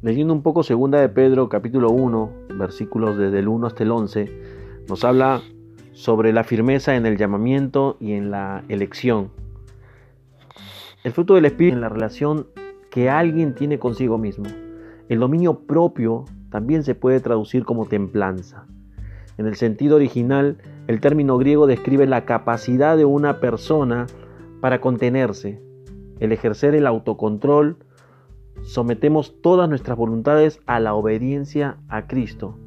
Leyendo un poco segunda de Pedro capítulo 1, versículos desde el 1 hasta el 11, nos habla sobre la firmeza en el llamamiento y en la elección. El fruto del Espíritu en la relación que alguien tiene consigo mismo. El dominio propio también se puede traducir como templanza. En el sentido original, el término griego describe la capacidad de una persona para contenerse, el ejercer el autocontrol, sometemos todas nuestras voluntades a la obediencia a Cristo.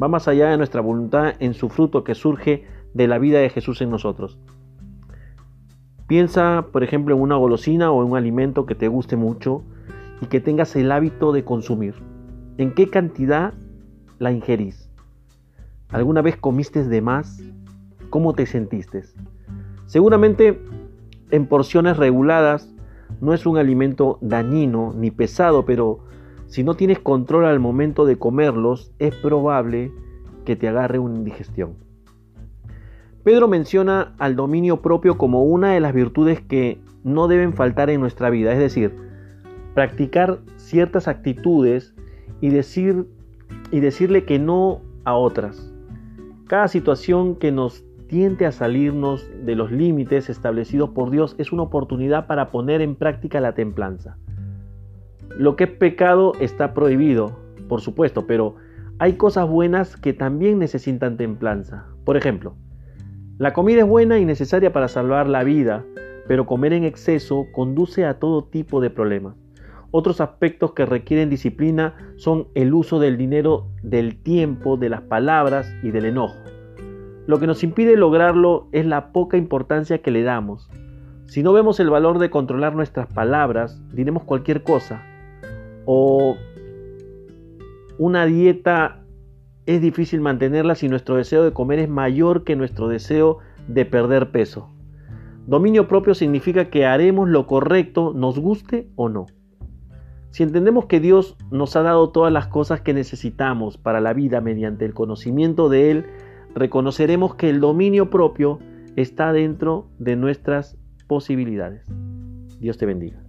Va más allá de nuestra voluntad en su fruto que surge de la vida de Jesús en nosotros. Piensa, por ejemplo, en una golosina o en un alimento que te guste mucho y que tengas el hábito de consumir. ¿En qué cantidad la ingerís? ¿Alguna vez comiste de más? ¿Cómo te sentiste? Seguramente en porciones reguladas no es un alimento dañino ni pesado, pero si no tienes control al momento de comerlos, es probable que te agarre una indigestión. Pedro menciona al dominio propio como una de las virtudes que no deben faltar en nuestra vida, es decir, practicar ciertas actitudes y, decir, y decirle que no a otras. Cada situación que nos tiente a salirnos de los límites establecidos por Dios es una oportunidad para poner en práctica la templanza. Lo que es pecado está prohibido, por supuesto, pero hay cosas buenas que también necesitan templanza. Por ejemplo, la comida es buena y necesaria para salvar la vida, pero comer en exceso conduce a todo tipo de problemas. Otros aspectos que requieren disciplina son el uso del dinero, del tiempo, de las palabras y del enojo. Lo que nos impide lograrlo es la poca importancia que le damos. Si no vemos el valor de controlar nuestras palabras, diremos cualquier cosa. O una dieta es difícil mantenerla si nuestro deseo de comer es mayor que nuestro deseo de perder peso. Dominio propio significa que haremos lo correcto, nos guste o no. Si entendemos que Dios nos ha dado todas las cosas que necesitamos para la vida mediante el conocimiento de Él, reconoceremos que el dominio propio está dentro de nuestras posibilidades. Dios te bendiga.